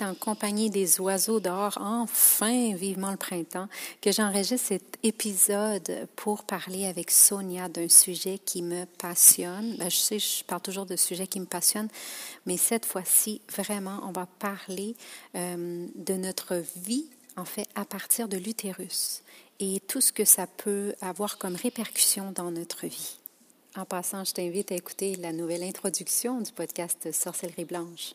en compagnie des oiseaux dehors, enfin, vivement le printemps, que j'enregistre cet épisode pour parler avec Sonia d'un sujet qui me passionne. Ben, je sais, je parle toujours de sujets qui me passionnent, mais cette fois-ci, vraiment, on va parler euh, de notre vie, en fait, à partir de l'utérus et tout ce que ça peut avoir comme répercussion dans notre vie. En passant, je t'invite à écouter la nouvelle introduction du podcast Sorcellerie Blanche.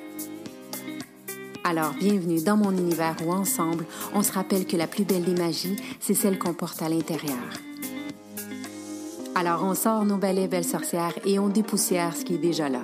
Alors, bienvenue dans mon univers où ensemble, on se rappelle que la plus belle des magies, c'est celle qu'on porte à l'intérieur. Alors, on sort nos balais belles sorcières et on dépoussière ce qui est déjà là.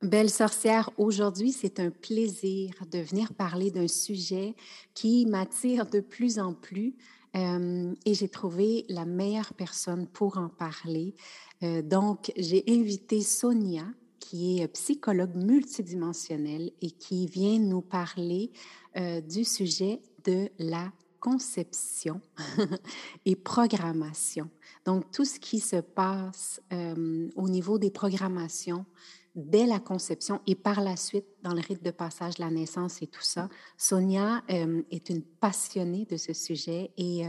Belle sorcière, aujourd'hui, c'est un plaisir de venir parler d'un sujet qui m'attire de plus en plus euh, et j'ai trouvé la meilleure personne pour en parler. Euh, donc, j'ai invité Sonia, qui est psychologue multidimensionnelle et qui vient nous parler euh, du sujet de la conception et programmation. Donc, tout ce qui se passe euh, au niveau des programmations dès la conception et par la suite dans le rite de passage de la naissance et tout ça. Sonia est une passionnée de ce sujet et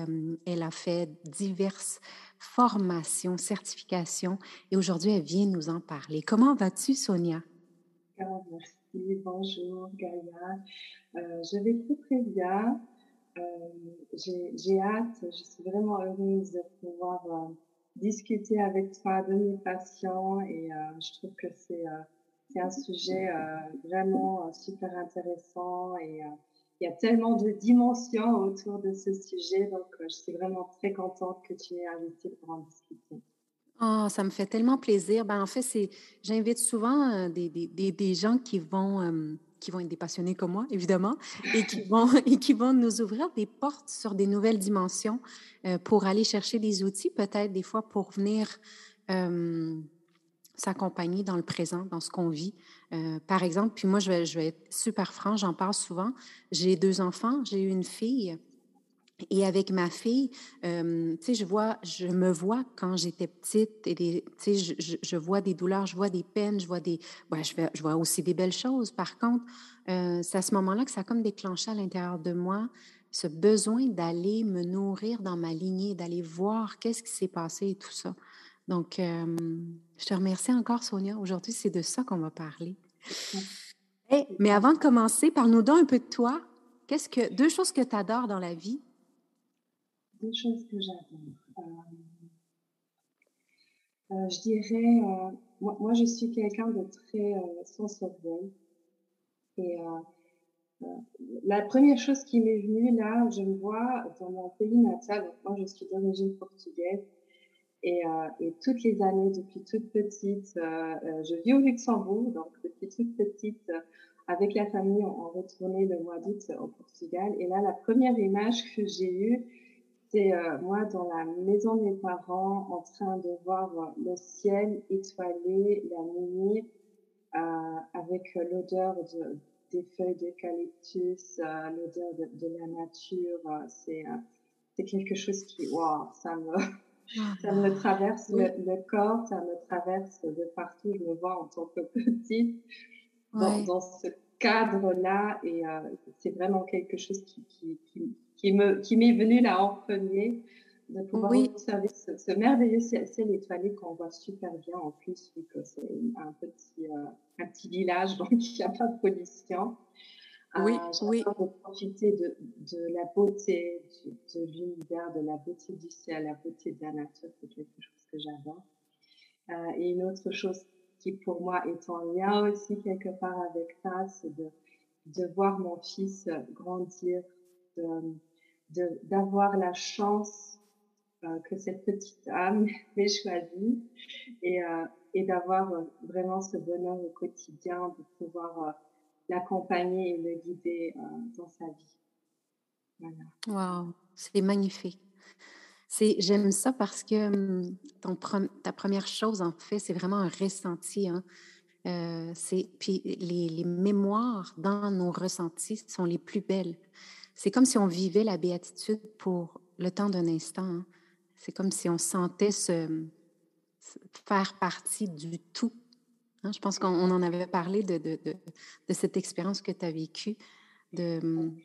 elle a fait diverses formation, certification, et aujourd'hui, elle vient nous en parler. Comment vas-tu, Sonia? Merci, bonjour, Gaïa. Euh, je vais très, très bien. Euh, j'ai hâte, je suis vraiment heureuse de pouvoir euh, discuter avec toi de mes patients et je trouve que c'est un sujet vraiment super intéressant et il y a tellement de dimensions autour de ce sujet, donc euh, je suis vraiment très contente que tu m'aies invitée pour en discuter. Oh, ça me fait tellement plaisir. Ben, en fait, c'est, j'invite souvent euh, des, des, des, gens qui vont, euh, qui vont être des passionnés comme moi, évidemment, et qui vont, et qui vont nous ouvrir des portes sur des nouvelles dimensions pour aller chercher des outils, peut-être des fois pour venir s'accompagner dans le présent, dans ce qu'on vit. Euh, par exemple, puis moi, je vais, je vais être super franc, j'en parle souvent. J'ai deux enfants, j'ai une fille. Et avec ma fille, euh, tu sais, je vois, je me vois quand j'étais petite et tu sais, je, vois des douleurs, je vois des peines, je vois des, ouais, je, je vois aussi des belles choses. Par contre, euh, c'est à ce moment-là que ça a comme déclenché à l'intérieur de moi ce besoin d'aller me nourrir dans ma lignée, d'aller voir qu'est-ce qui s'est passé et tout ça. Donc, je te remercie encore, Sonia. Aujourd'hui, c'est de ça qu'on va parler. mais avant de commencer, parle-nous donc un peu de toi. Qu'est-ce que deux choses que tu adores dans la vie? Deux choses que j'adore. Euh, euh, je dirais, euh, moi, je suis quelqu'un de très sensoriel. Et la première chose qui m'est venue là, je me vois dans mon pays natal. moi, je suis d'origine portugaise. Et, euh, et, toutes les années, depuis toute petite, euh, euh, je vis au Luxembourg, donc depuis toute petite, avec la famille, on, retournait le mois d'août au Portugal. Et là, la première image que j'ai eue, c'est moi dans la maison de mes parents, en train de voir le ciel étoilé la nuit, avec l'odeur de, des feuilles d'eucalyptus, l'odeur de, de, la nature. c'est quelque chose qui, wow, ça me ça me traverse le, corps, ça me traverse de partout. Je me vois en tant que petite dans, ce cadre-là et euh, c'est vraiment quelque chose qui, qui, qui, qui me qui m'est venu là en premier de pouvoir observer ce, merveilleux ciel, étoilé qu'on voit super bien en plus vu que c'est un petit euh, un petit village donc il n'y a pas de pollution. Oui, oui. de profiter de, de la beauté de, l'univers, de la beauté du ciel, la beauté de la nature, c'est quelque chose que j'adore. Euh, et une autre chose qui pour moi est en lien aussi quelque part avec ça, c'est de, de voir mon fils grandir, d'avoir la chance euh, que cette petite âme m'ait choisie et, euh, et d'avoir vraiment ce bonheur au quotidien, de pouvoir l'accompagner et le guider euh, dans sa vie. Voilà. Wow, c'est magnifique. C'est, j'aime ça parce que hum, ta première chose, en fait, c'est vraiment un ressenti. Hein. Euh, c'est, puis les, les, mémoires dans nos ressentis sont les plus belles. C'est comme si on vivait la béatitude pour le temps d'un instant. Hein. C'est comme si on sentait se, faire partie du tout Hein, je pense qu'on en avait parlé de, de, de, de cette expérience que tu as vécue. De... Hum,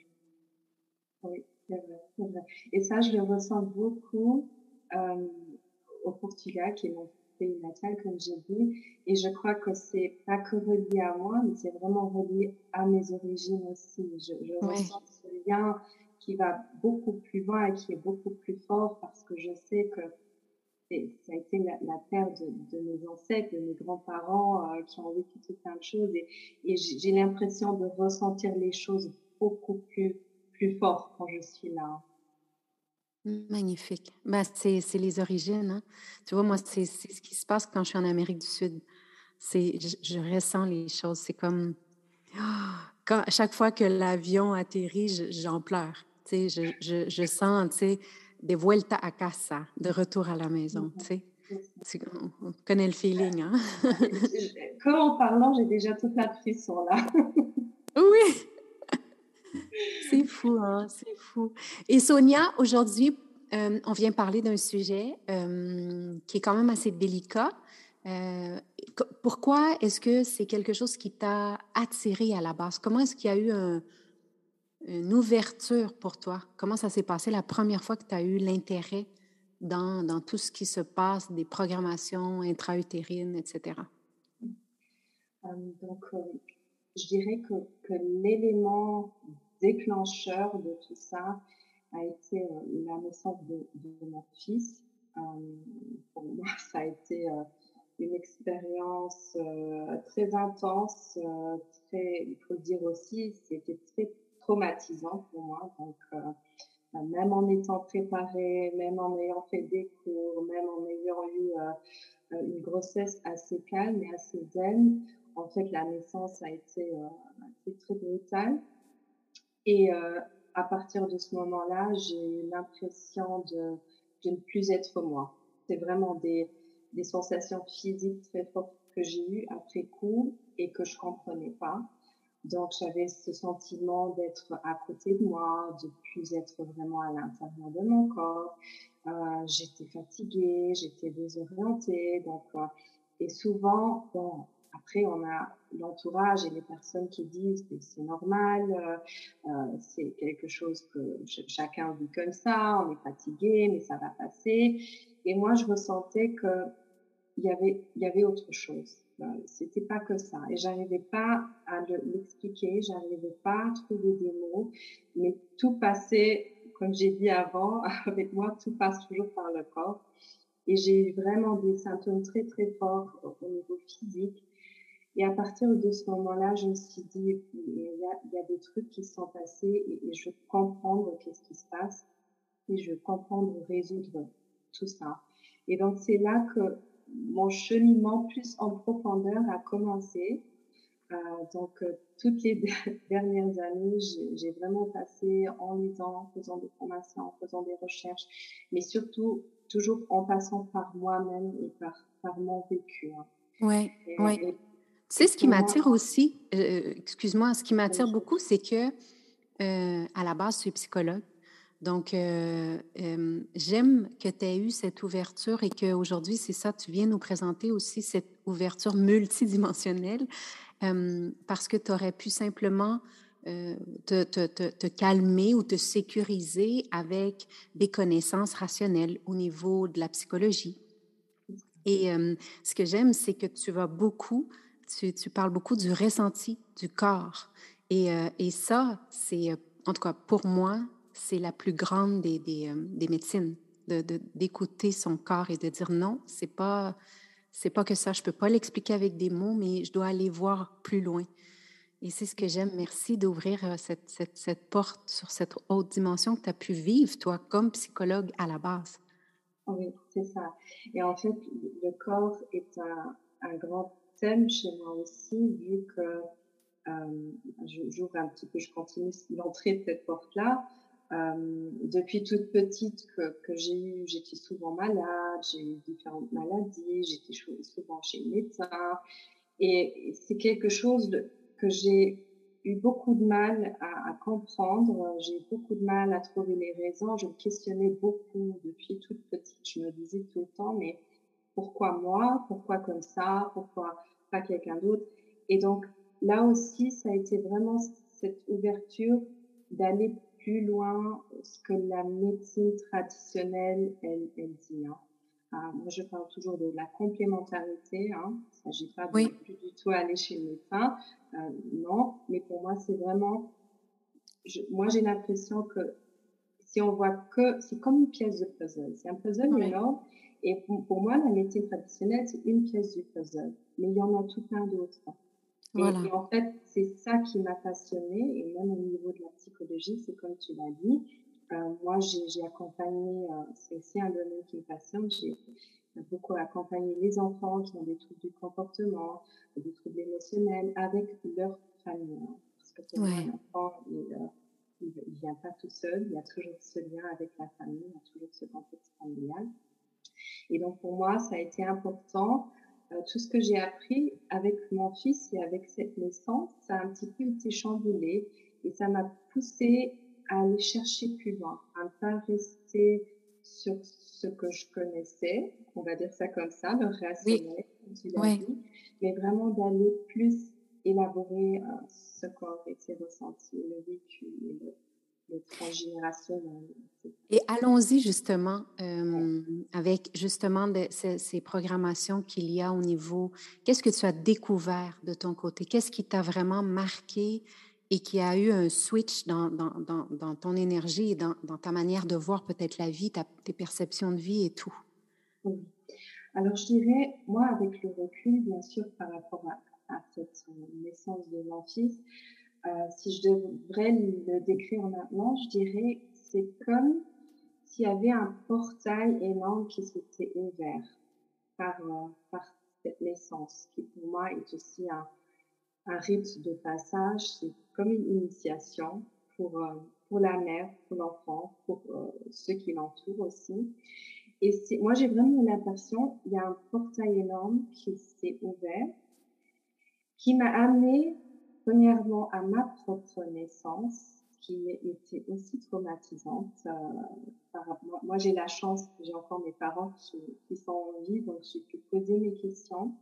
oui, c'est vrai, Et ça, je le ressens beaucoup euh, au Portugal, qui est mon pays natal, comme j'ai dit. Et je crois que c'est pas que relié à moi, mais c'est vraiment relié à mes origines aussi. Je, je ressens ce lien qui va beaucoup plus loin et qui est beaucoup plus fort parce que je sais que ça a été la, terre de, de, mes ancêtres, de mes grands-parents euh, qui ont vécu tout plein de choses et, j'ai l'impression de ressentir les choses beaucoup plus, plus fort quand je suis là. Magnifique. Ben, c'est les origines. Hein. Tu vois, moi, c'est ce qui se passe quand je suis en Amérique du Sud. Je, je ressens les choses. C'est comme à chaque fois que l'avion atterrit, j'en pleure. Je, je, je sens, tu de vuelta a casa, de retour à la maison, tu sais. On connaît le feeling, hein? Comme en parlant, j'ai déjà toute la frisson là. oui! C'est fou, hein? C'est fou. Et Sonia, aujourd'hui, euh, on vient parler d'un sujet euh, qui est quand même assez délicat. Euh, pourquoi est-ce que c'est quelque chose qui t'a attiré à la base? Comment est-ce qu'il y a eu un, une ouverture pour toi? Comment ça s'est passé la première fois que tu as eu l'intérêt dans, dans, tout ce qui se passe, des programmations intra-utérines, etc.? Euh, donc, euh, je dirais que, que l'élément déclencheur de tout ça a été euh, la naissance de, mon fils. pour moi, ça a été une expérience très intense, très, il faut dire aussi, c'était très traumatisant pour moi. Donc, euh, même en étant préparée, même en ayant fait des cours, même en ayant eu euh, euh, une grossesse assez calme et assez zen, en fait, la naissance a été, très brutale. Et à partir de ce moment-là, j'ai eu l'impression de, de, ne plus être moi. C'est vraiment des, des sensations physiques très fortes que j'ai eues après coup et que je comprenais pas. Donc j'avais ce sentiment d'être à côté de moi, de plus être vraiment à l'intérieur de mon corps. Euh, j'étais fatiguée, j'étais désorientée. Donc euh, et souvent, bon, après on a l'entourage et les personnes qui disent c'est normal, euh, euh c'est quelque chose que chacun vit comme ça, on est fatigué, mais ça va passer. Et moi je ressentais que il y avait il y avait autre chose c'était pas que ça. Et j'arrivais pas à l'expliquer, j'arrivais pas à trouver des mots, mais tout passait, comme j'ai dit avant, avec moi, tout passe toujours par le corps. Et j'ai eu vraiment des symptômes très très forts au niveau physique. Et à partir de ce moment-là, je me suis dit, il y a, des trucs qui sont passés et, et je veux comprendre qu'est-ce qui se passe et je veux comprendre résoudre tout ça. Et donc c'est là que mon cheminement plus en profondeur a commencé. Euh, donc, euh, toutes les dernières années, j'ai vraiment passé en lisant, en faisant des formations, en faisant des recherches, mais surtout toujours en passant par moi-même et par, par mon vécu. Hein. Oui, oui. Tu sais, ce qui m'attire aussi, euh, excuse-moi, ce qui m'attire beaucoup, c'est que à la base, je suis psychologue. Donc, euh, euh, j'aime que tu aies eu cette ouverture et qu'aujourd'hui, c'est ça, tu viens nous présenter aussi cette ouverture multidimensionnelle euh, parce que tu aurais pu simplement te, te, calmer ou te sécuriser avec des connaissances rationnelles au niveau de la psychologie. Et ce que j'aime, c'est que tu vas beaucoup, tu, tu parles beaucoup du ressenti du corps Et, et ça, c'est, en tout cas pour moi, c'est la plus grande des, des, des médecines, d'écouter de, son corps et de dire non, c'est pas c'est pas que ça, je peux pas l'expliquer avec des mots, mais je dois aller voir plus loin. Et c'est ce que j'aime. Merci d'ouvrir cette, cette, cette, porte sur cette haute dimension que tu as pu vivre, toi, comme psychologue à la base. Oui, c'est ça. Et en fait, le corps est un, un grand thème chez moi aussi, vu que euh, j'ouvre un petit peu, je continue l'entrée de cette porte-là. Euh, depuis toute petite que, que j'ai eu, j'étais souvent malade, j'ai eu différentes maladies, j'étais souvent chez le médecin. Et c'est quelque chose que j'ai eu beaucoup de mal à, à comprendre. J'ai eu beaucoup de mal à trouver les raisons. Je me questionnais beaucoup depuis toute petite. Je me disais tout le temps, mais pourquoi moi? Pourquoi comme ça? Pourquoi pas quelqu'un d'autre? Et donc, là aussi, ça a été vraiment cette ouverture d'aller plus loin ce que la médecine traditionnelle, elle, elle dit. Hein. Ah, moi, je parle toujours de la complémentarité. Hein. Il ne s'agit pas de plus du tout aller chez le médecin. Euh, non, mais pour moi, c'est vraiment... Je, moi, j'ai l'impression que si on voit que... C'est comme une pièce de puzzle. C'est un puzzle énorme. Et pour, pour, moi, la médecine traditionnelle, c'est une pièce du puzzle. Mais il y en a tout plein d'autres. Et, en fait, c'est ça qui m'a passionnée, et même au niveau de la psychologie, c'est comme tu l'as dit. Euh, moi, j'ai accompagné, euh, c'est aussi un domaine qui me passionne, j'ai beaucoup accompagné les enfants qui ont des troubles du comportement, des troubles émotionnels avec leur famille. Hein. parce que pour ouais. un enfant, il, euh, il, vient pas tout seul, il y a toujours ce lien avec la famille, il y a toujours ce contexte familial. Et donc pour moi, ça a été important euh, tout ce que j'ai appris avec mon fils et avec cette naissance, ça a un petit peu été chamboulé et ça m'a poussé à aller chercher plus loin, à ne pas rester sur ce que je connaissais, on va dire ça comme ça, le rationnel, oui. dit, mais vraiment d'aller plus élaborer euh, ce corps et ses ressentis, le vécu, le, et allons-y justement euh, avec justement de, ces, ces, programmations qu'il y a au niveau. Qu'est-ce que tu as découvert de ton côté? Qu'est-ce qui t'a vraiment marqué et qui a eu un switch dans, dans, dans, dans ton énergie et dans, ta manière de voir peut-être la vie, ta, tes perceptions de vie et tout? Oui. Alors je dirais, moi avec le recul, bien sûr, par rapport à, à cette euh, naissance de mon fils, si je devrais le décrire maintenant, je dirais c'est comme s'il y avait un portail énorme qui s'était ouvert par, euh, par cette naissance, qui pour moi est aussi un, un rite de passage, c'est comme une initiation pour, euh, pour la mère, pour l'enfant, pour ceux qui l'entourent aussi. Et moi, j'ai vraiment l'impression, il y a un portail énorme qui s'est ouvert, qui m'a amené premièrement à ma propre naissance, qui était aussi traumatisante. Euh, par, moi, j'ai la chance, j'ai encore mes parents qui, qui, sont en vie, donc j'ai pu poser mes questions.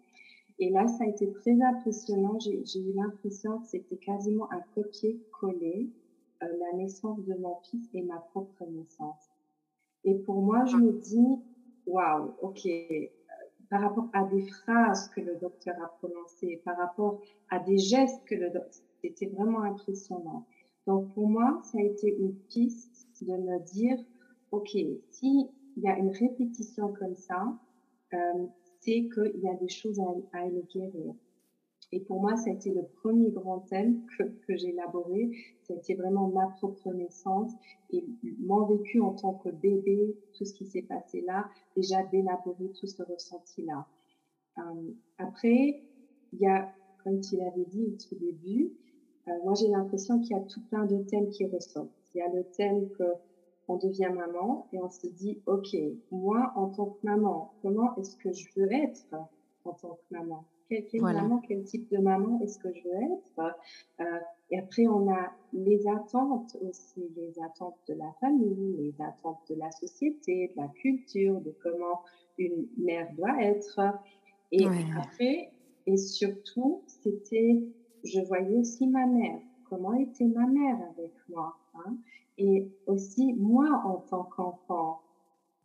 Et là, ça a été très impressionnant. J'ai eu l'impression que c'était quasiment un copier-coller, euh, la naissance de mon fils et ma propre naissance. Et pour moi, je me dis, waouh, ok, par rapport à des phrases que le docteur a prononcées, par rapport à des gestes que le docteur, c'était vraiment impressionnant. Donc pour moi, ça a été une piste de me dire, ok, s'il y a une répétition comme ça, euh, c'est qu'il y a des choses à, à guérir. Et pour moi, ça a été le premier grand thème que, que j'ai élaboré. Ça a été vraiment ma propre naissance et mon vécu en tant que bébé, tout ce qui s'est passé là, déjà d'élaborer tout ce ressenti-là. Euh, après, il y a, comme tu l'avais dit au tout début, euh, moi j'ai l'impression qu'il y a tout plein de thèmes qui ressortent. Il y a le thème que on devient maman et on se dit, OK, moi en tant que maman, comment est-ce que je veux être en tant que maman? Quelle, maman, quel type de maman est-ce que je veux être euh, Et après, on a les attentes aussi, les attentes de la famille, les attentes de la société, de la culture, de comment une mère doit être. Et après, et surtout, c'était, je voyais aussi ma mère, comment était ma mère avec moi. Hein et aussi moi en tant qu'enfant,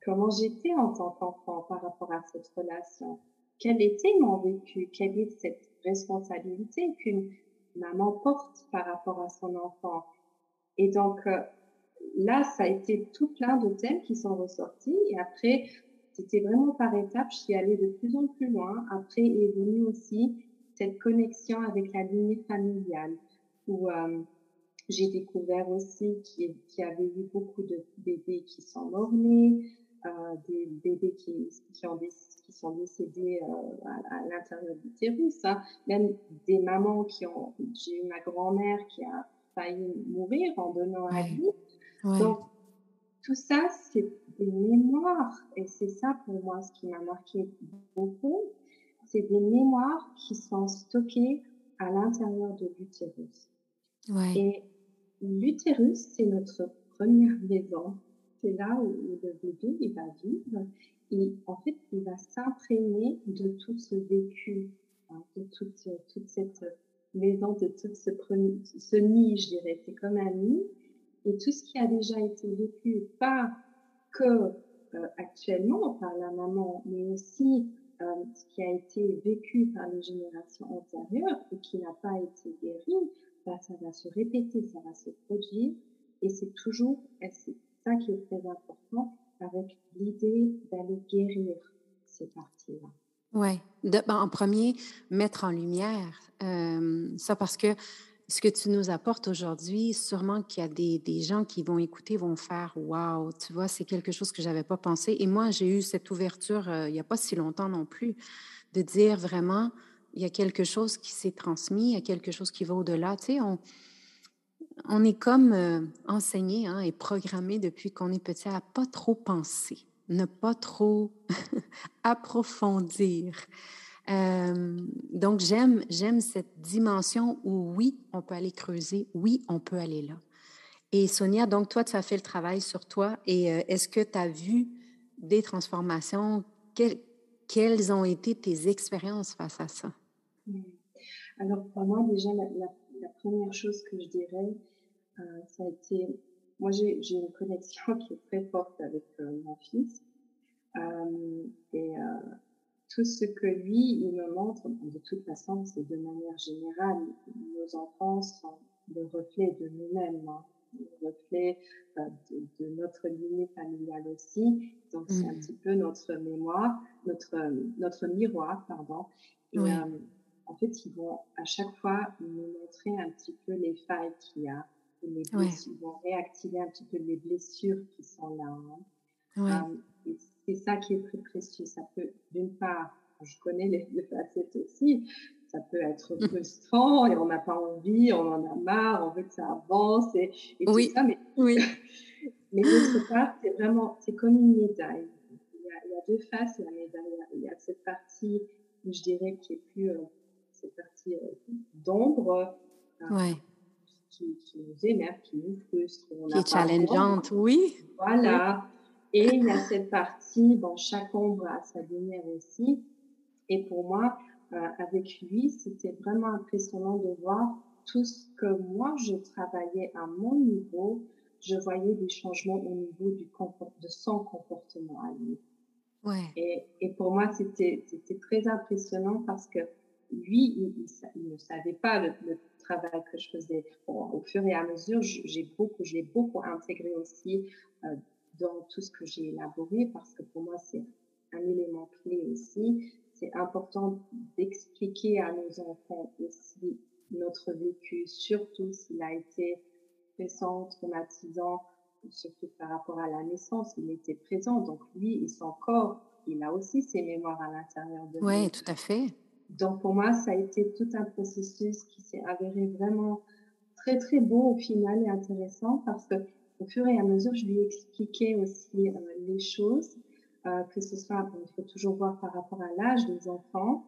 comment j'étais en tant qu'enfant par rapport à cette relation quel était mon vécu, quelle est cette responsabilité qu'une maman porte par rapport à son enfant? Et donc, euh, là, ça a été tout plein de thèmes qui sont ressortis. Et après, c'était vraiment par étapes. Je suis allée de plus en plus loin. Après est venue aussi cette connexion avec la lignée familiale, où euh, j'ai découvert aussi qu'il y avait eu beaucoup de bébés qui sont euh, des bébés qui, qui, ont qui sont décédés euh, à, l'intérieur du l'utérus, hein. même des mamans qui ont, j'ai eu ma grand-mère qui a failli mourir en donnant la vie. Donc, tout ça, c'est des mémoires. Et c'est ça pour moi ce qui m'a marqué beaucoup. C'est des mémoires qui sont stockées à l'intérieur de l'utérus. Ouais. Et l'utérus, c'est notre première maison. C'est là où le bébé, il va vivre. Et en fait, il va s'imprégner de tout ce vécu, hein, de toute, cette maison, de tout ce, ce nid, je dirais. C'est comme un nid. Et tout ce qui a déjà été vécu, pas que euh, actuellement par la maman, mais aussi euh, ce qui a été vécu par les générations antérieures et qui n'a pas été guéri, bah, ça va se répéter, ça va se produire. Et c'est toujours, c'est ça qui est très important, avec l'idée d'aller guérir ces parties-là. Oui. Ben, en premier, mettre en lumière euh, ça parce que ce que tu nous apportes aujourd'hui, sûrement qu'il y a des, gens qui vont écouter, vont faire Waouh, tu vois, c'est quelque chose que je n'avais pas pensé. Et moi, j'ai eu cette ouverture euh, il n'y a pas si longtemps non plus, de dire vraiment, il y a quelque chose qui s'est transmis, il y a quelque chose qui va au-delà. Tu sais, on, on est comme euh, enseigné hein, et programmé depuis qu'on est petit à pas trop penser, ne pas trop approfondir. Euh, donc, j'aime, j'aime cette dimension où oui, on peut aller creuser, oui, on peut aller là. Et Sonia, donc toi, tu as fait le travail sur toi et euh, est-ce que tu as vu des transformations? quelles ont été tes expériences face à ça? Alors, pour moi, déjà, la, première chose que je dirais, ça a été, moi, j'ai une connexion qui est très forte avec mon fils. et tout ce que lui, il me montre, de toute façon, c'est de manière générale, nos enfants sont le reflet de nous-mêmes, hein, le reflet euh, de, notre lignée familiale aussi. Donc, c'est un mmh. petit peu notre mémoire, notre, notre miroir, pardon. Et euh, en fait, ils vont à chaque fois nous montrer un petit peu les failles qu'il y a. Les Ils vont réactiver un petit peu les blessures qui sont là. Hein. Euh, c'est ça qui est très précieux. Ça peut, d'une part, je connais les, facettes aussi, ça peut être mmh. frustrant et on n'a pas envie, on en a marre, on veut que ça avance et, tout ça. Mais, oui. mais d'autre part, c'est vraiment, c'est comme une médaille. Il y, a, il y, a, deux faces à la médaille. Il y a cette partie, je dirais, qui est plus, euh, cette partie euh, d'ombre. Euh, ouais. Qui, qui, nous énerve, qui nous frustre. qui est challengeante, oui. Voilà. Et il y a cette partie, bon, chaque ombre a sa lumière aussi. Et pour moi, euh, avec lui, c'était vraiment impressionnant de voir tout ce que moi, je travaillais à mon niveau. Je voyais des changements au niveau du de son comportement à lui. Ouais. Et, et pour moi, c'était très impressionnant parce que lui, il, ne savait pas le, travail que je faisais. au fur et à mesure, j'ai beaucoup, je l'ai beaucoup intégré aussi euh, dans tout ce que j'ai élaboré parce que pour moi, c'est un élément clé aussi. C'est important d'expliquer à nos enfants aussi notre vécu, surtout s'il a été présent, traumatisant, surtout par rapport à la naissance, il était présent. Donc lui et son corps, il a aussi ses mémoires à l'intérieur de lui. Oui, tout à fait. Donc pour moi, ça a été tout un processus qui s'est avéré vraiment très très beau au final et intéressant parce que au fur et à mesure, je lui expliquais aussi euh, les choses, euh, que ce soit, il faut toujours voir par rapport à l'âge des enfants.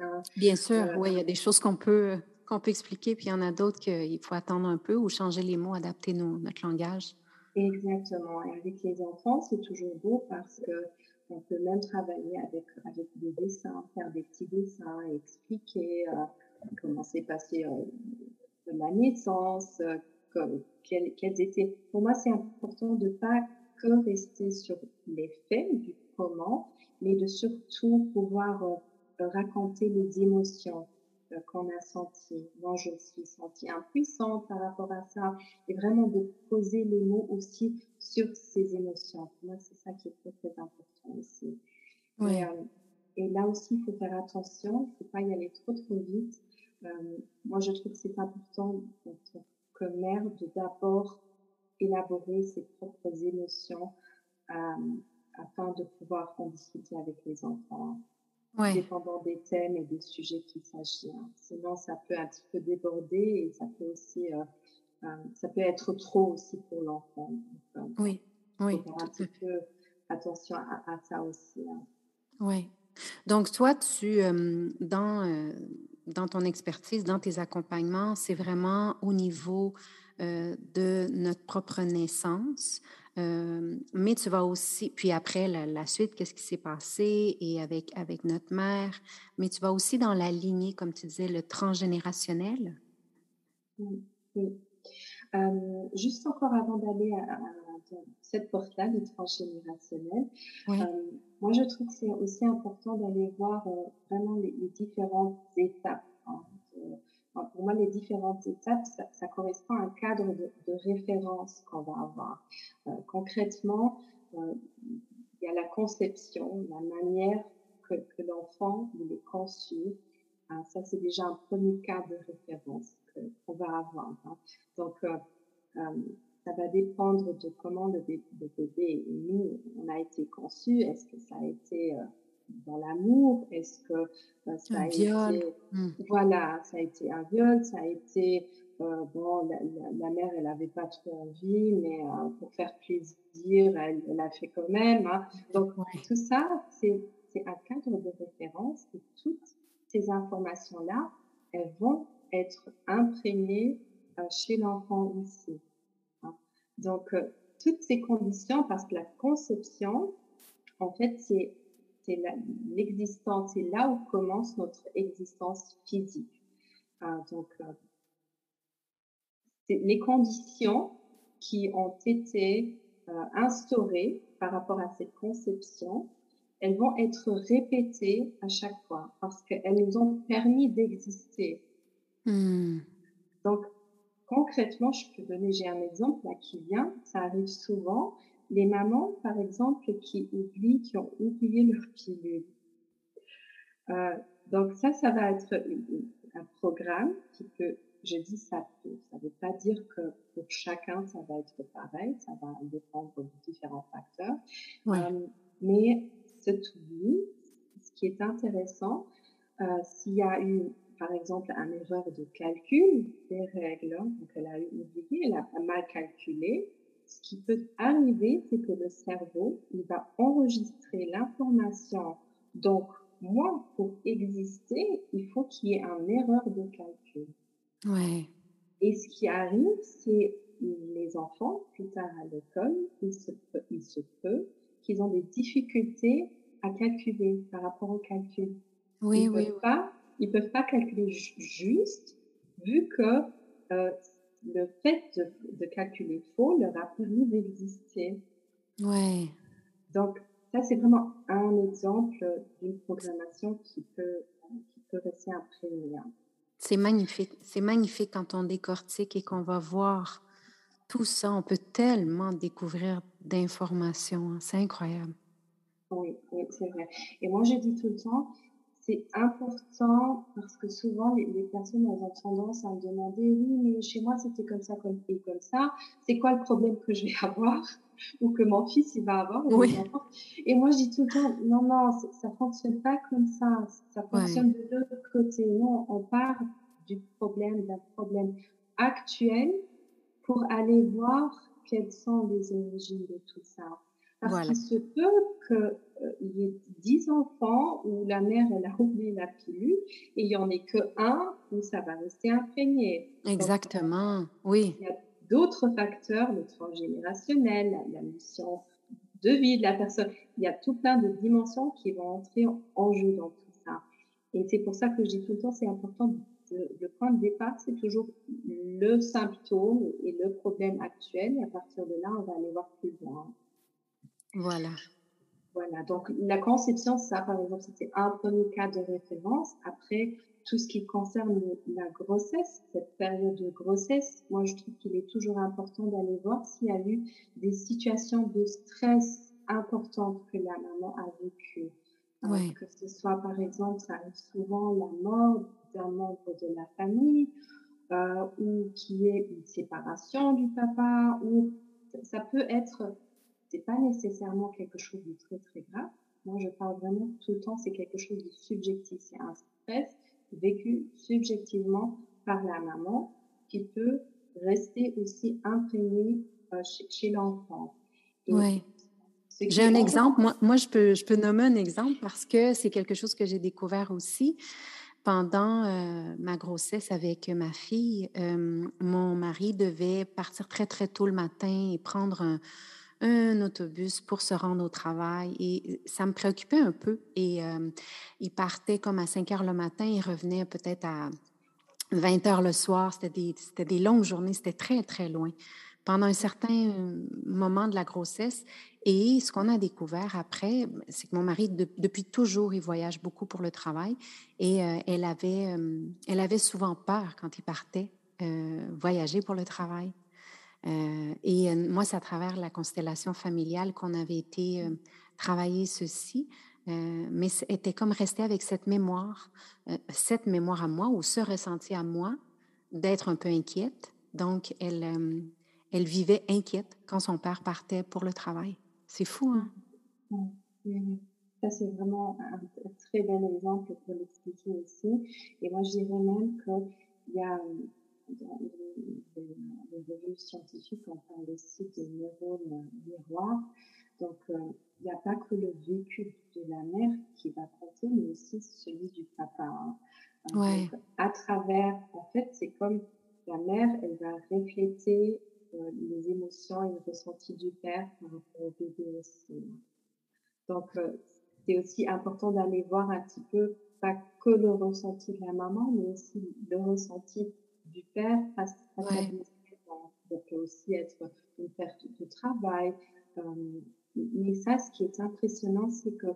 Hein. Bien sûr, euh, oui, il y a des choses qu'on peut, qu'on peut expliquer, puis il y en a d'autres qu'il faut attendre un peu ou changer les mots, adapter notre langage. Exactement. Et avec les enfants, c'est toujours beau parce que on peut même travailler avec, avec des dessins, faire des petits dessins expliquer comment s'est passé la naissance, quels, étaient. Pour moi, c'est important de pas que rester sur les faits du comment, mais de surtout pouvoir euh, raconter les émotions qu'on a senti. Moi, je me suis sentie impuissante par rapport à ça. Et vraiment de poser les mots aussi sur ces émotions. Pour moi, c'est ça qui est très, très important aussi. Et, euh, et, là aussi, il faut faire attention. Il ne faut pas y aller trop, trop vite. Euh, moi, je trouve que c'est important que mère de d'abord élaborer ses propres émotions euh, afin de pouvoir en discuter avec les enfants ouais. dépendant des thèmes et des sujets qu'il s'agit. Hein. Sinon, ça peut un petit peu déborder et ça peut aussi, euh, euh, ça peut être trop aussi pour l'enfant. Euh, oui, oui. Faut faire un petit peu attention à, à ça aussi. Hein. Oui. Donc, toi, tu, euh, dans, dans ton expertise, dans tes accompagnements, c'est vraiment au niveau de notre propre naissance. Euh, mais tu vas aussi, puis après la, suite, qu'est-ce qui s'est passé et avec, avec notre mère, mais tu vas aussi dans la lignée, comme tu disais, le transgénérationnel. Oui. Euh, juste encore avant d'aller à, cette porte-là, le transgénérationnel, moi je trouve que c'est aussi important d'aller voir vraiment les, différentes étapes. Hein, pour moi, les différentes étapes, ça, correspond à un cadre de, référence qu'on va avoir. Euh, concrètement, euh, il y a la conception, la manière que, l'enfant est conçu. Hein, ça, c'est déjà un premier cas de référence qu'on va avoir. Hein. Donc, euh, ça va dépendre de comment le bébé, bébé nous, on a été conçu. Est-ce que ça a été dans l'amour Est-ce que euh, ça un a viol. été mmh. voilà, ça a été un viol, ça a été euh, bon, la, mère elle avait pas trop envie, mais euh, pour faire plaisir, elle l'a fait quand même. Hein. Donc tout ça, c'est un cadre de référence et toutes ces informations là, elles vont être imprégnées chez l'enfant aussi. Hein. Donc toutes ces conditions, parce que la conception, en fait, c'est c'est l'existence, c'est là où commence notre existence physique. donc, euh, les conditions qui ont été euh, instaurées par rapport à cette conception, elles vont être répétées à chaque fois parce qu'elles nous ont permis d'exister. Hmm. Donc, concrètement, je peux donner, j'ai un exemple là qui vient, ça arrive souvent, les mamans, par exemple, qui oublient, qui ont oublié leur pilule. Euh, donc ça, ça va être un programme qui peut, je dis ça peut, ça ne veut pas dire que pour chacun ça va être pareil, ça va dépendre de différents facteurs. Euh, mais cet oubli, ce qui est intéressant, euh, s'il y a eu par exemple un erreur de calcul des règles, donc elle a oublié, elle a mal calculé, ce qui peut arriver, c'est que le cerveau, il va enregistrer l'information. Donc, moi, pour exister, il faut qu'il y ait une erreur de calcul. Ouais. Et ce qui arrive, c'est les enfants, plus tard à l'école, il se peut, il se peut qu'ils ont des difficultés à calculer par rapport au calcul. Oui, ils oui. Peuvent Pas, ils peuvent pas calculer juste, vu que euh, le fait de, calculer faux leur a permis d'exister. Ouais. Donc, ça, c'est vraiment un exemple d'une programmation qui peut, qui peut rester imprégnée. Hein. C'est magnifique. C'est magnifique quand on décortique et qu'on va voir tout ça. On peut tellement découvrir d'informations. Hein. C'est incroyable. Oui, oui c'est vrai. Et moi, je dis tout le temps, c'est important parce que souvent les, personnes ont tendance à me demander oui mais chez moi c'était comme ça comme et comme ça. C'est quoi le problème que je vais avoir ou que mon fils il va avoir et moi je dis tout le temps non non ça fonctionne pas comme ça. Ça fonctionne de l'autre côté. Non on part du problème d'un problème actuel pour aller voir quelles sont les origines de tout ça parce qu'il se peut qu'il euh, y ait 10 enfants où la mère, elle a oublié la pilule et il n'y en ait que un où ça va rester imprégné. Exactement, oui. Il y a d'autres facteurs, le transgénérationnel, la, mission de vie de la personne. Il y a tout plein de dimensions qui vont entrer en jeu dans tout ça. Et c'est pour ça que je dis tout le temps, c'est important le point de départ, c'est toujours le symptôme et le problème actuel. Et à partir de là, on va aller voir plus loin. Voilà. Voilà, donc la conception, ça par exemple, c'était un premier cas de référence. Après, tout ce qui concerne la grossesse, cette période de grossesse, moi je trouve qu'il est toujours important d'aller voir s'il y a eu des situations de stress importantes que la maman a vécues. Euh, que ce soit par exemple, ça arrive souvent la mort d'un membre de la famille, euh, ou qui est une séparation du papa, ou ça peut être, c'est pas nécessairement quelque chose de très très grave. Moi, je parle vraiment tout le temps, c'est quelque chose de subjectif, c'est un stress vécu subjectivement par la maman qui peut rester aussi imprégné euh, chez, l'enfant. Oui. J'ai un exemple. Moi, moi, je, peux, je peux nommer un exemple parce que c'est quelque chose que j'ai découvert aussi. Pendant euh, ma grossesse avec ma fille, euh, mon mari devait partir très, très tôt le matin et prendre un, un autobus pour se rendre au travail et ça me préoccupait un peu. Et euh, il partait comme à 5 heures le matin, il revenait peut-être à 20 heures le soir. C'était des, des longues journées, c'était très, très loin pendant un certain moment de la grossesse. Et ce qu'on a découvert après, c'est que mon mari, depuis toujours, il voyage beaucoup pour le travail et euh, elle, avait, euh, elle avait souvent peur quand il partait voyager pour le travail. Euh, et euh, moi, c'est à travers la constellation familiale qu'on avait été euh, travailler ceci, mais était comme resté avec cette mémoire, cette mémoire à moi ou ce ressenti à moi d'être un peu inquiète. Donc, elle, elle vivait inquiète quand son père partait pour le travail. C'est fou, hein? Oui, Ça, c'est vraiment un, très bel exemple pour l'expliquer aussi. Et moi, je dirais même qu'il y a dans les, revues scientifiques, on parle aussi des neurones miroirs. Donc, euh, il n'y a pas que le vécu de la mère qui va compter, mais aussi celui du papa. Hein. Ouais. à travers, en fait, c'est comme la mère, elle va refléter euh, les émotions et le ressenti du père par rapport au bébé aussi. Donc, euh, c'est aussi important d'aller voir un petit peu, pas que le ressenti de la maman, mais aussi le ressenti du père face à ouais. Ça peut aussi être une perte de travail. Euh, mais ça, ce qui est impressionnant, c'est que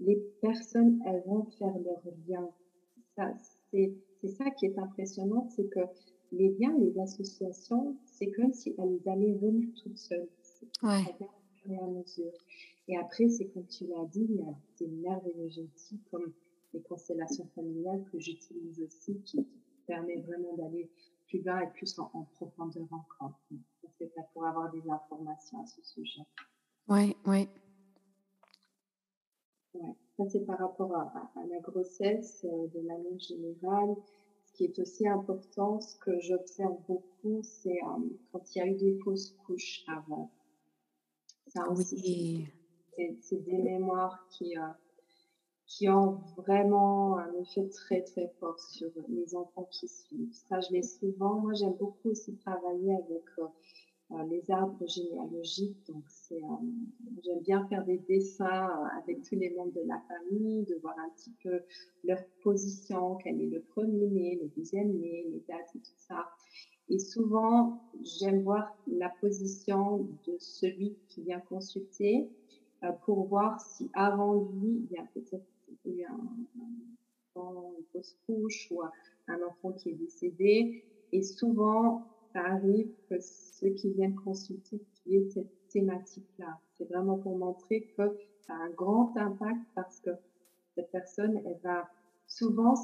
les personnes, elles vont faire leur lien. Ça, c'est, c'est ça qui est impressionnant, c'est que les liens, les associations, c'est comme si elles allaient venir toutes seules. Ouais. Et à mesure. Et après, c'est comme tu l'as dit, il y a des merveilleux outils comme les constellations familiales que j'utilise aussi, qui, permet vraiment d'aller plus bas et plus en, profondeur encore. C'est pour avoir des informations à ce sujet. Oui, oui. Ouais. Ça, c'est par rapport à, la grossesse euh, de manière générale. Ce qui est aussi important, ce que j'observe beaucoup, c'est euh, quand il y a eu des fausses couches avant. Ça aussi, oui. c'est des mémoires qui, euh, qui ont vraiment un effet très très fort sur les enfants qui suivent. Ça, je l'ai souvent. Moi, j'aime beaucoup aussi travailler avec euh, euh les arbres généalogiques. Donc, c'est, euh, j'aime bien faire des dessins avec tous les membres de la famille, de voir un petit peu leur position, quel est le premier né, le deuxième né, les dates et tout ça. Et souvent, j'aime voir la position de celui qui vient consulter pour voir si avant lui, il y a peut-être eu un, enfant, une fausse couche ou un enfant qui est décédé. Et souvent, ça arrive que ceux qui viennent consulter qui est cette thématique-là. C'est vraiment pour montrer que ça a un grand impact parce que cette personne, elle va souvent,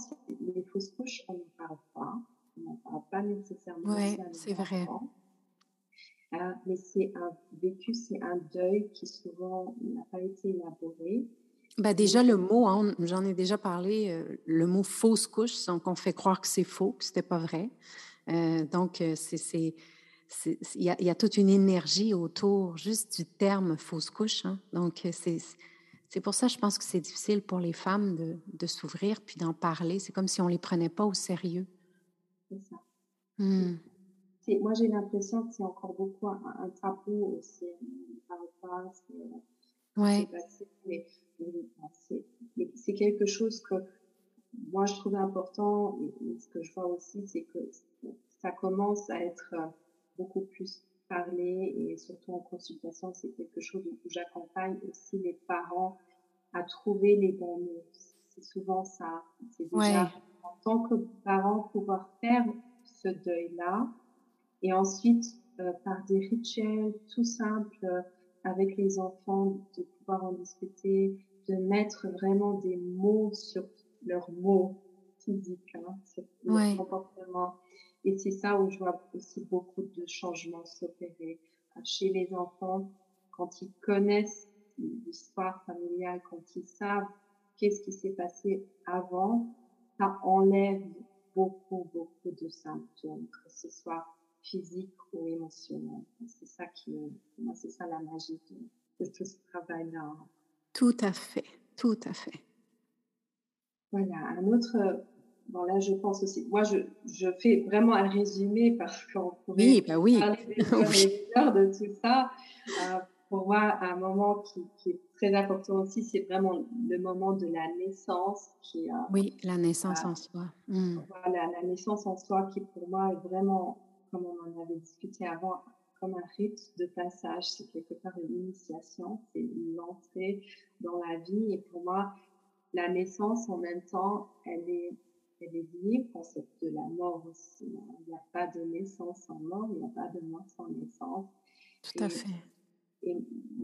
les fausses couches, on n'en parle pas. On n'en parle pas nécessairement. Oui, c'est vrai. Euh, mais c'est un vécu, c'est un deuil qui souvent n'a pas été élaboré. Ben déjà, le mot, hein, j'en ai déjà parlé, euh, le mot fausse couche, donc on fait croire que c'est faux, que ce n'était pas vrai. Euh, donc, euh, c'est, il y, y, a toute une énergie autour juste du terme fausse couche. Hein. Donc, c'est, pour ça, je pense que c'est difficile pour les femmes de, de s'ouvrir puis d'en parler. C'est comme si on ne les prenait pas au sérieux. C'est ça. Mmh. moi, j'ai l'impression que c'est encore beaucoup un, un tabou aussi. Ne Ouais. c'est quelque chose que moi je trouve important et, ce que je vois aussi c'est que ça commence à être euh, beaucoup plus parlé et surtout en consultation c'est quelque chose où j'accompagne aussi les parents à trouver les bons mots. C'est souvent ça. C'est déjà en tant que parent, pouvoir faire ce deuil-là. Et ensuite, euh, par des rituels tout simples euh, avec les enfants, de pouvoir en discuter, de mettre vraiment des mots sur leurs mots physiques, hein, sur leur comportement. Et c'est ça où je vois aussi beaucoup de changements s'opérer chez les enfants quand ils connaissent l'histoire familiale, quand ils savent qu'est-ce qui s'est passé avant, ça enlève beaucoup, beaucoup de symptômes, que ce soit physique ou émotionnel. C'est ça qui, moi, c'est ça la magie de, tout ce travail-là. Tout à fait, tout à fait. Voilà, un autre, bon là je pense aussi, moi je, je fais vraiment un résumé parce qu'on pourrait oui, bah oui. parler des de tout ça. Euh, pour moi, un moment qui, qui, est très important aussi, c'est vraiment le moment de la naissance. Qui, euh, oui, la naissance en soi. Mmh. Voilà, la naissance en soi qui pour moi est vraiment, comme on en avait discuté avant, comme un rite de passage. C'est quelque part une initiation, c'est une entrée dans la vie. Et pour moi, la naissance en même temps, elle est, elle est liée au concept de la mort aussi. Il n'y a pas de naissance sans mort, il n'y a pas de mort sans naissance. Tout à fait. Et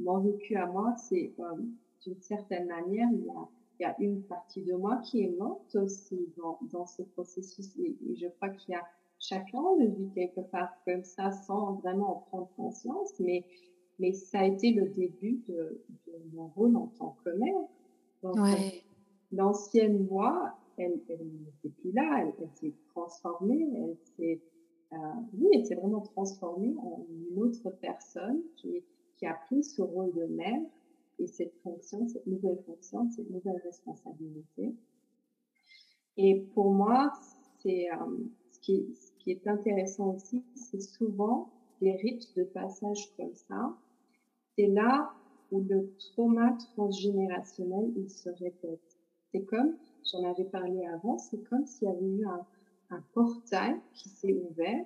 mon vécu à moi, c'est euh, d'une certaine manière, il y, a, il y, a, une partie de moi qui est morte aussi dans, dans ce processus. Et, je crois qu'il y a chacun le vit quelque part comme ça sans vraiment en prendre conscience. Mais, mais ça a été le début de, de mon rôle en tant que mère. Donc, ouais. L'ancienne moi, elle, elle n'était plus là, elle, elle s'est transformée, elle s'est, euh, oui, elle s'est vraiment transformée en une autre personne qui, qui a pris ce rôle de mère et cette fonction, cette nouvelle fonction, cette nouvelle responsabilité. Et pour moi, c'est euh, ce, qui, qui est intéressant aussi, c'est souvent les rites de passage comme ça. C'est là où le trauma transgénérationnel il se répète. C'est comme, j'en avais parlé avant, c'est comme s'il y avait eu un, un portail qui s'est ouvert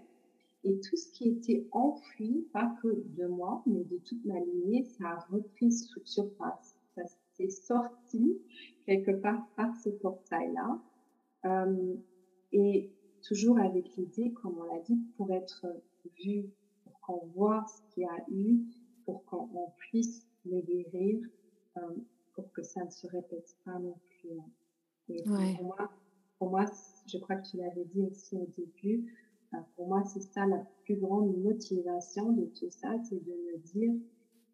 et tout ce qui était enfoui, pas que de moi, mais de toute ma lignée, ça a repris surface. Ça s'est sorti quelque part par ce portail-là. Euh, et toujours avec l'idée, comme on l'a dit, pour être vu, pour qu'on voit ce qu'il y a eu, pour qu'on puisse le guérir, euh, pour que ça ne se répète pas non plus. Et pour, moi, pour moi, je crois que tu l'avais dit aussi au début, pour moi, c'est ça la plus grande motivation de tout ça, c'est de me dire,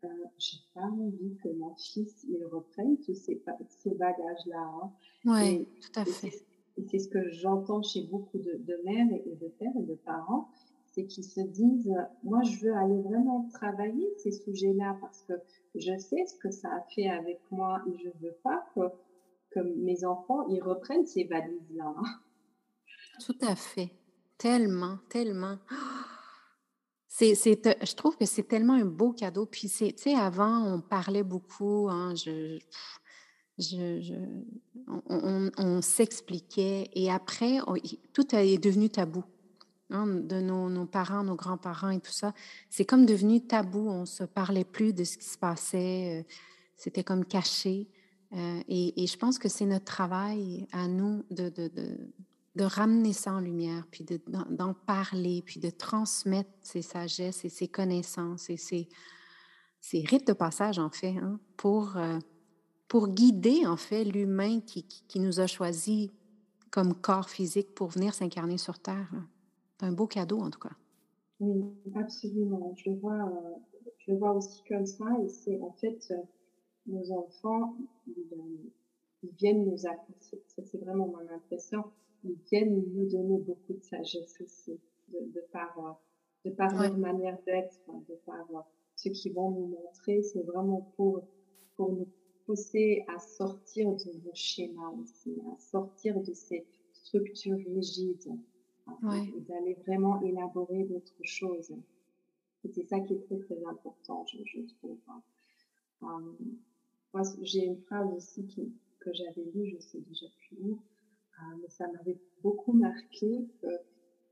euh, j'ai pas envie que mon fils il reprenne tous ces, ces bagages-là. Hein. Oui, tout à fait. Et c'est ce que j'entends chez beaucoup de, mères et de pères et de parents, c'est qu'ils se disent, moi, je veux aller vraiment travailler ces sujets-là parce que je sais ce que ça a fait avec moi et je veux pas que, mes enfants, ils reprennent ces valises-là. Tout à fait. Tellement, tellement. C'est, je trouve que c'est tellement un beau cadeau. Puis, tu sais, avant, on parlait beaucoup, hein, on, s'expliquait. Et après, tout est devenu tabou. Hein, de nos, parents, nos grands-parents et tout ça. C'est comme devenu tabou. On ne se parlait plus de ce qui se passait. Euh, c'était comme caché. Euh, et, je pense que c'est notre travail à nous de, de, de ramener ça en lumière, puis d'en parler, puis de transmettre ces sagesses et ces connaissances et ces rites de passage, en fait, hein, pour, euh, pour guider, en fait, l'humain qui, qui, nous a choisi comme corps physique pour venir s'incarner sur Terre. C'est un beau cadeau, en tout cas. Oui, absolument. Je le vois, euh, je le vois aussi comme ça. Et c'est en fait, euh, nos enfants, ils, ils viennent nous accompagner. C'est vraiment mon impression ils viennent nous donner beaucoup de sagesse aussi, de, de par, euh, de par leur manière d'être, de par ce qu'ils vont nous montrer. C'est vraiment pour, pour nous pousser à sortir de nos schémas aussi, à sortir de ces structures rigides ouais. et d'aller vraiment élaborer d'autres choses. C'est ça qui est très très important, je, je trouve. Um, moi, j'ai une phrase aussi qui, que j'avais lue, je sais déjà plus où, ah, mais ça m'avait beaucoup marqué que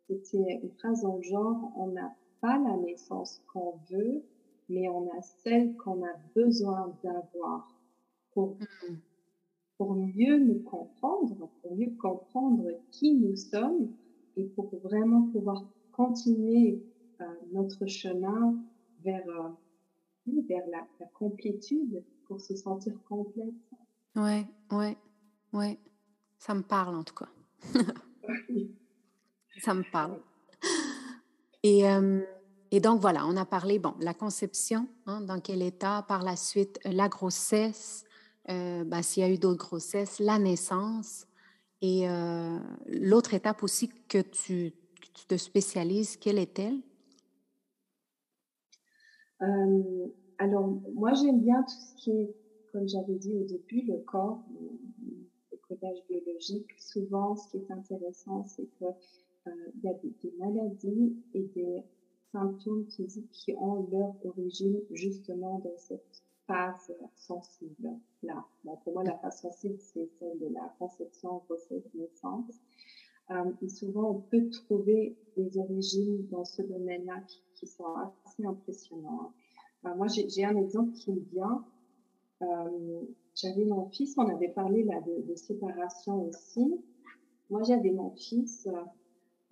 c'était une phrase en genre, on n'a pas la naissance qu'on veut, mais on a celle qu'on a besoin d'avoir pour, mmh. pour mieux nous comprendre, pour mieux comprendre qui nous sommes et pour vraiment pouvoir continuer euh, notre chemin vers, euh, vers la, la, complétude, pour se sentir complète. Ouais, ouais, ouais. Ça me parle en tout cas. Ça me parle. Et, euh, et, donc voilà, on a parlé, bon, la conception, hein, dans quel état, par la suite, la grossesse, euh, ben, s'il y a eu d'autres grossesses, la naissance. Et euh, l'autre étape aussi que tu, te spécialises, quelle est-elle? Euh, alors, moi, j'aime bien tout ce qui est, comme j'avais dit au début, le corps, le codage biologique. Souvent, ce qui est intéressant, c'est qu'il il y a des, maladies et des symptômes physiques qui ont leur origine justement dans cette phase sensible là. pour moi, la phase sensible, c'est celle de la conception, grossesse, naissance. Euh, et souvent, on peut trouver des origines dans ce domaine-là qui, sont assez impressionnants. Euh, moi, j'ai un exemple qui me vient. Euh, j'avais mon fils, on avait parlé là de, séparation aussi. Moi, j'avais mon fils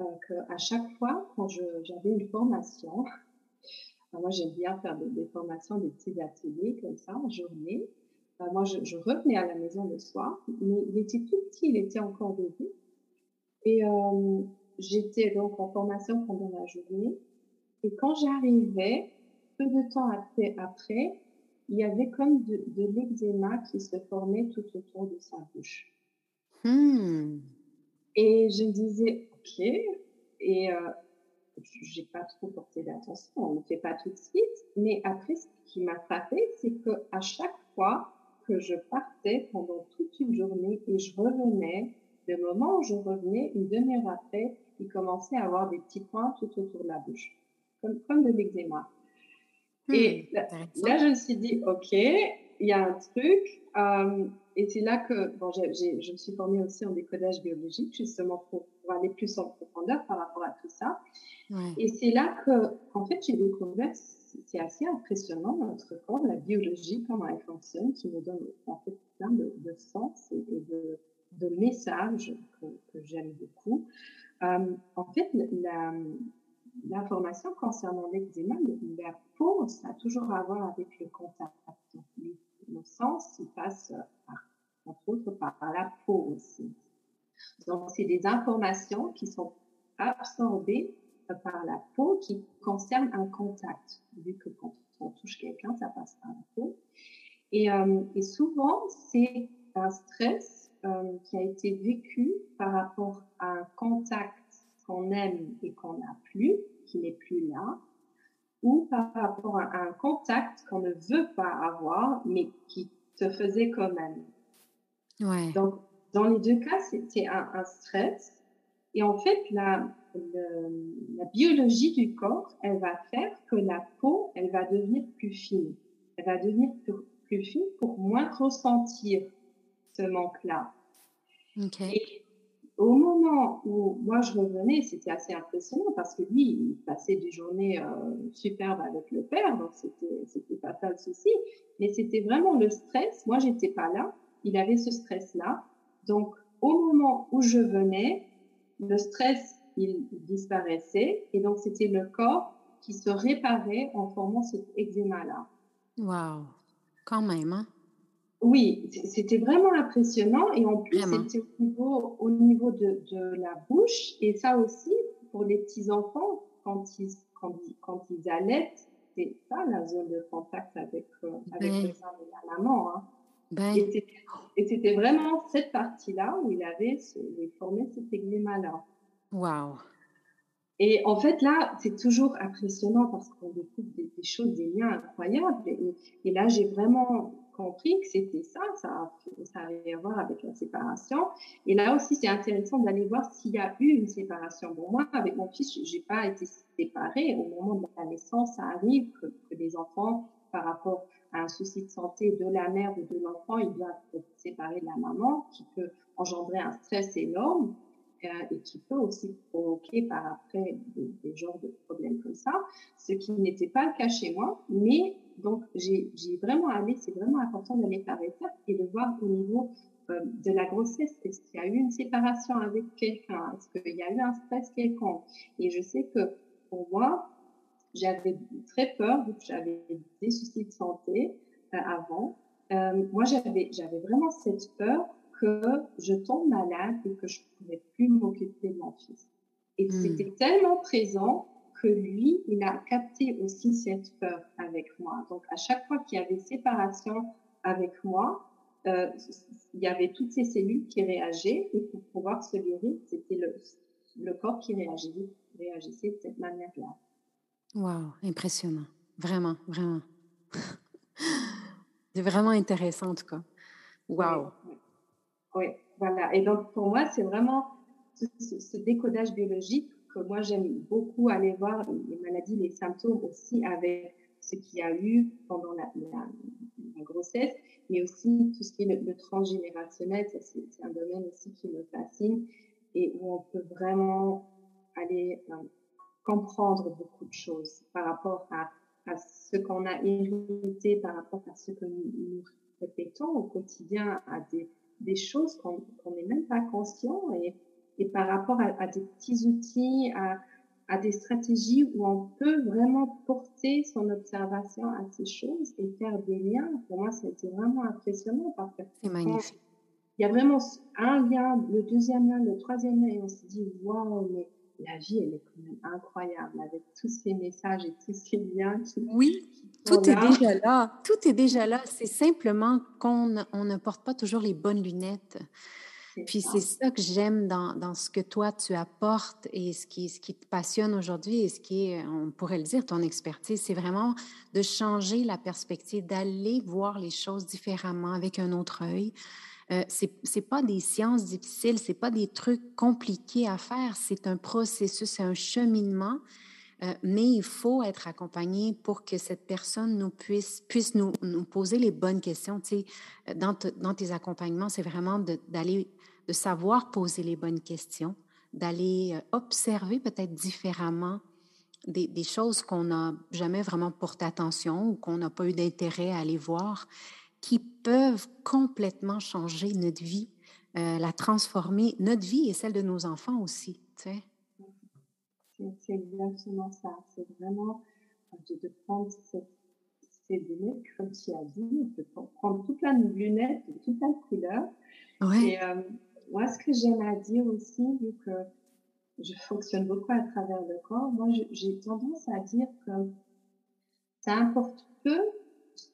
euh, que à chaque fois, quand j'avais une formation, moi, j'aime bien faire des, formations, des petits ateliers comme ça en journée. moi, je, je, revenais à la maison le soir, mais il était tout petit, il était encore bébé. Et euh, j'étais donc en formation pendant la journée. Et quand j'arrivais, peu de temps après, après, il y avait comme de, de l'eczéma qui se formait tout autour de sa bouche. Hmm. Et je me disais, OK. Et euh, j'ai pas trop porté d'attention, on ne fait pas tout de suite. Mais après, ce qui m'a frappé, c'est que à chaque fois que je partais pendant toute une journée et je revenais, le moment où je revenais, une demi-heure après, il commençait à avoir des petits points tout autour de la bouche, comme, comme de l'eczéma. Hmm, et là, je me suis dit, OK, il y a un truc. Euh, et c'est là que bon, je me suis formée aussi en décodage biologique, justement pour, pour aller plus en profondeur par rapport à tout ça. Et c'est là que, en fait, j'ai découvert, c'est assez impressionnant notre corps, la biologie, comment elle fonctionne, qui nous donne en fait plein de, de sens et, de, de, messages que, que j'aime beaucoup. Euh, en fait, l'information concernant l'eczéma, la peau, ça a toujours à voir avec le contact. le sens, il passe par, entre autres par la peau aussi. Donc, c'est des informations qui sont absorbées par la peau qui concerne un contact, vu que quand on touche quelqu'un, ça passe par la peau. Et, euh, et souvent, c'est un stress euh, qui a été vécu par rapport à un contact qu'on aime et qu'on n'a plus, qui n'est plus là, ou par rapport à un contact qu'on ne veut pas avoir, mais qui te faisait quand même. Ouais. Donc, dans les deux cas, c'est un, un stress. Et en fait, la, la biologie du corps, elle va faire que la peau, elle va devenir plus fine. Elle va devenir plus, fine pour moins ressentir ce manque-là. Et au moment où moi je revenais, c'était assez impressionnant parce que lui, il passait des journées euh, superbes avec le père, donc c'était c'était pas ça le souci. Mais c'était vraiment le stress. Moi, j'étais pas là. Il avait ce stress-là. Donc, au moment où je venais, le stress il disparaissait. Et donc, c'était le corps qui se réparait en formant cet eczéma-là. Waouh, quand même, hein? Oui, c'était vraiment impressionnant. Et en plus, c'était au niveau, au niveau de, de, la bouche. Et ça aussi, pour les petits-enfants, quand ils, quand, ils, quand ils allaitent, c'est ça la zone de contact avec, euh, avec le sein de la maman. Hein. Ben. Et c'était vraiment cette partie-là où il avait ce, il formait cet eczéma-là. Wow. Et en fait, là, c'est toujours impressionnant parce qu'on découvre des, choses, des liens incroyables. Et, là, j'ai vraiment compris que c'était ça, ça, ça avait à voir avec la séparation. Et là aussi, c'est intéressant d'aller voir s'il y a eu une séparation. Bon, moi, avec mon fils, j'ai pas été séparée. Au moment de la naissance, ça arrive que, que des enfants, par rapport un souci de santé de la mère ou de l'enfant, ils doivent être séparés de la maman, qui peut engendrer un stress énorme. Euh, et qui peut aussi provoquer par après des, genres de problèmes comme ça, ce qui n'était pas le cas chez moi. Mais donc j'ai vraiment allé, c'est vraiment important d'aller par étapes et de voir au niveau euh, de la grossesse. Est-ce qu'il y a eu une séparation avec quelqu'un Est-ce qu'il y a eu un stress quelconque Et je sais que pour moi, j'avais très peur, vu que j'avais des soucis de santé euh, avant. Euh, moi, j'avais, j'avais vraiment cette peur que je tombe malade et que je ne pourrais plus m'occuper de mon fils. Et hmm. c'était tellement présent que lui, il a capté aussi cette peur avec moi. Donc, à chaque fois qu'il y avait séparation avec moi, euh, il y avait toutes ces cellules qui réagissaient et pour pouvoir se guérir, c'était le, le corps qui réagissait, réagissait de cette manière-là. Wow, impressionnant. Vraiment, vraiment. c'est vraiment intéressant en tout cas. Wow. Oui, voilà. Et donc pour moi, c'est vraiment ce, décodage biologique que moi j'aime beaucoup aller voir les maladies, les symptômes aussi avec ce qu'il y a eu pendant la, grossesse, mais aussi tout ce qui est le, transgénérationnel. C'est un domaine aussi qui me fascine et où on peut vraiment aller euh, comprendre beaucoup de choses par rapport à, à ce qu'on a hérité, par rapport à ce que nous, répétons au quotidien, à des, des choses qu'on n'est même pas conscient et, et par rapport à, à, des petits outils, à, à des stratégies où on peut vraiment porter son observation à ces choses et faire des liens. Pour moi, ça a été vraiment impressionnant parce que c'est magnifique. Il y a vraiment un lien, le deuxième lien, le troisième lien, et on se dit, waouh, mais la vie, elle est quand même incroyable avec tous ces messages et tous ces liens. oui, tout est déjà là. Tout est déjà là. C'est simplement qu'on on ne porte pas toujours les bonnes lunettes. Puis c'est ça que j'aime dans, dans, ce que toi tu apportes et ce qui, ce qui te passionne aujourd'hui et ce qui est, on pourrait le dire, ton expertise, c'est vraiment de changer la perspective, d'aller voir les choses différemment avec un autre œil, euh, c'est c'est pas des sciences difficiles, c'est pas des trucs compliqués à faire, c'est un processus, c'est un cheminement. Euh, mais il faut être accompagné pour que cette personne puisse, puisse nous, nous poser les bonnes questions. Tu sais, euh, dans, dans tes accompagnements, c'est vraiment d'aller, de, savoir poser les bonnes questions, d'aller observer peut-être différemment des, des choses qu'on n'a jamais vraiment porté attention ou qu'on n'a pas eu d'intérêt à aller voir qui peuvent complètement changer notre vie, euh, la transformer, notre vie et celle de nos enfants aussi. Tu sais. C'est exactement ça. C'est vraiment de, de prendre cette, ces lunettes, comme tu as dit, de prendre toute la lunette, de toute la couleur. Ouais. Et euh, moi, ce que j'aime à dire aussi, vu que je fonctionne beaucoup à travers le corps, moi, j'ai tendance à dire que ça importe peu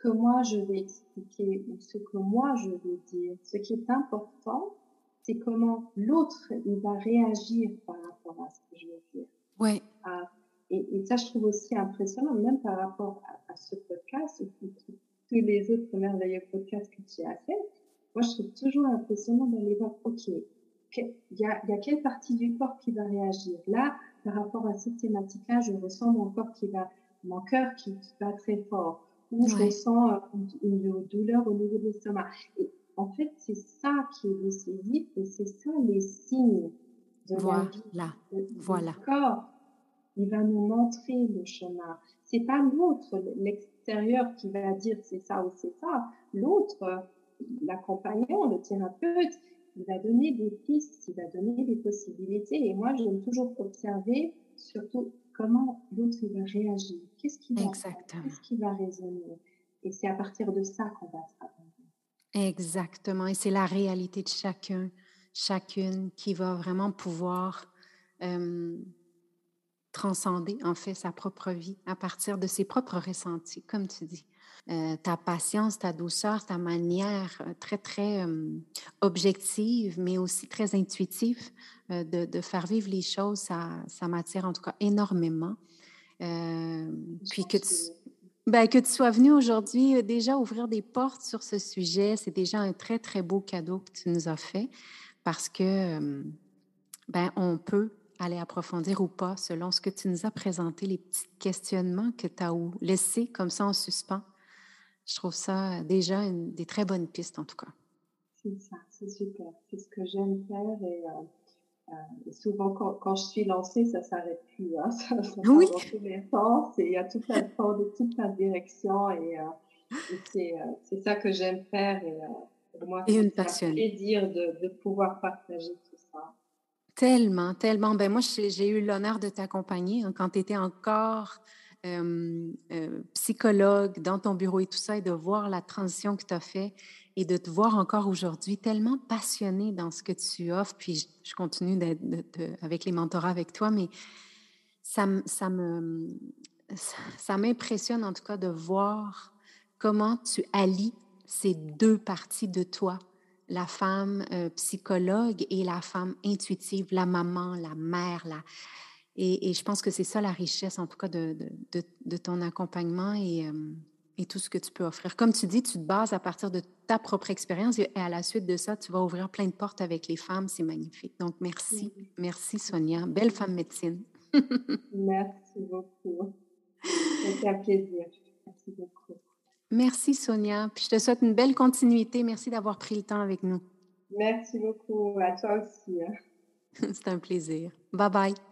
que moi je vais expliquer ou ce que moi je vais dire. Ce qui est important, c'est comment l'autre il va réagir par rapport à ce que je vais dire. Ouais. Ah, et, et, ça, je trouve aussi impressionnant, même par rapport à, ce podcast ou tous les autres merveilleux podcasts que tu as fait. Moi, je trouve toujours impressionnant d'aller voir, OK, il y a, y a quelle partie du corps qui va réagir? Là, par rapport à cette thématique-là, je ressens mon corps qui va, mon cœur qui, qui bat très fort où je ressens euh, une, douleur au niveau de l'estomac. Et en fait, c'est ça qui est décisif et c'est ça les signes de voilà. la vie. Là. voilà. Le corps, il va nous montrer le chemin. C'est pas l'autre, l'extérieur qui va dire c'est ça ou c'est ça. L'autre, l'accompagnant, le thérapeute, il va donner des pistes, il va donner des possibilités. Et moi, j'aime toujours observer, surtout comment l'autre va réagir, qu'est-ce qui va, qu'est-ce qui va résonner? Et c'est à partir de ça qu'on va travailler. Exactement. Et c'est la réalité de chacun, chacune qui va vraiment pouvoir euh, transcender en fait sa propre vie à partir de ses propres ressentis, comme tu dis. Euh, ta patience, ta douceur, ta manière euh, très, très euh, objective, mais aussi très intuitive de, de, faire vivre les choses, ça, ça m'attire en tout cas énormément. puis que tu, ben, que tu sois venu aujourd'hui déjà ouvrir des portes sur ce sujet, c'est déjà un très, très beau cadeau que tu nous as fait parce que ben, on peut aller approfondir ou pas selon ce que tu nous as présenté, les petits questionnements que tu as laissés comme ça en suspens je trouve ça déjà une, des très bonnes pistes en tout cas. C'est ça, c'est super. C'est ce que j'aime faire et, euh, euh, souvent quand, quand, je suis lancée, ça s'arrête plus. Hein. Ça, ça oui. dans tous les sens et il y a toute la de toute la direction et, euh, et c'est, euh, c'est ça que j'aime faire et euh, pour moi, c'est un plaisir de, de pouvoir partager tout ça. Tellement, tellement. Ben moi, j'ai j'ai eu l'honneur de t'accompagner hein, quand tu étais encore euh, euh, psychologue dans ton bureau et tout ça, et de voir la transition que tu as fait et de te voir encore aujourd'hui tellement passionné dans ce que tu offres. Puis je, continue avec les mentorats avec toi, mais ça, ça me ça m'impressionne en tout cas de voir comment tu allies ces deux parties de toi, la femme euh, psychologue et la femme intuitive, la maman, la mère, la... Et, et je pense que c'est ça la richesse en tout cas de, de, ton accompagnement et, euh, et tout ce que tu peux offrir. Comme tu dis, tu te bases à partir de ta propre expérience et à la suite de ça, tu vas ouvrir plein de portes avec les femmes. C'est magnifique. Donc, merci. Merci Sonia. Belle femme médecine. Merci beaucoup. C'était un plaisir. Merci beaucoup. Merci Sonia. Puis je te souhaite une belle continuité. Merci d'avoir pris le temps avec nous. Merci beaucoup. À toi aussi. hein. C'est un plaisir. Bye bye.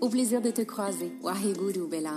Au plaisir de te croiser. Waheguru, belle.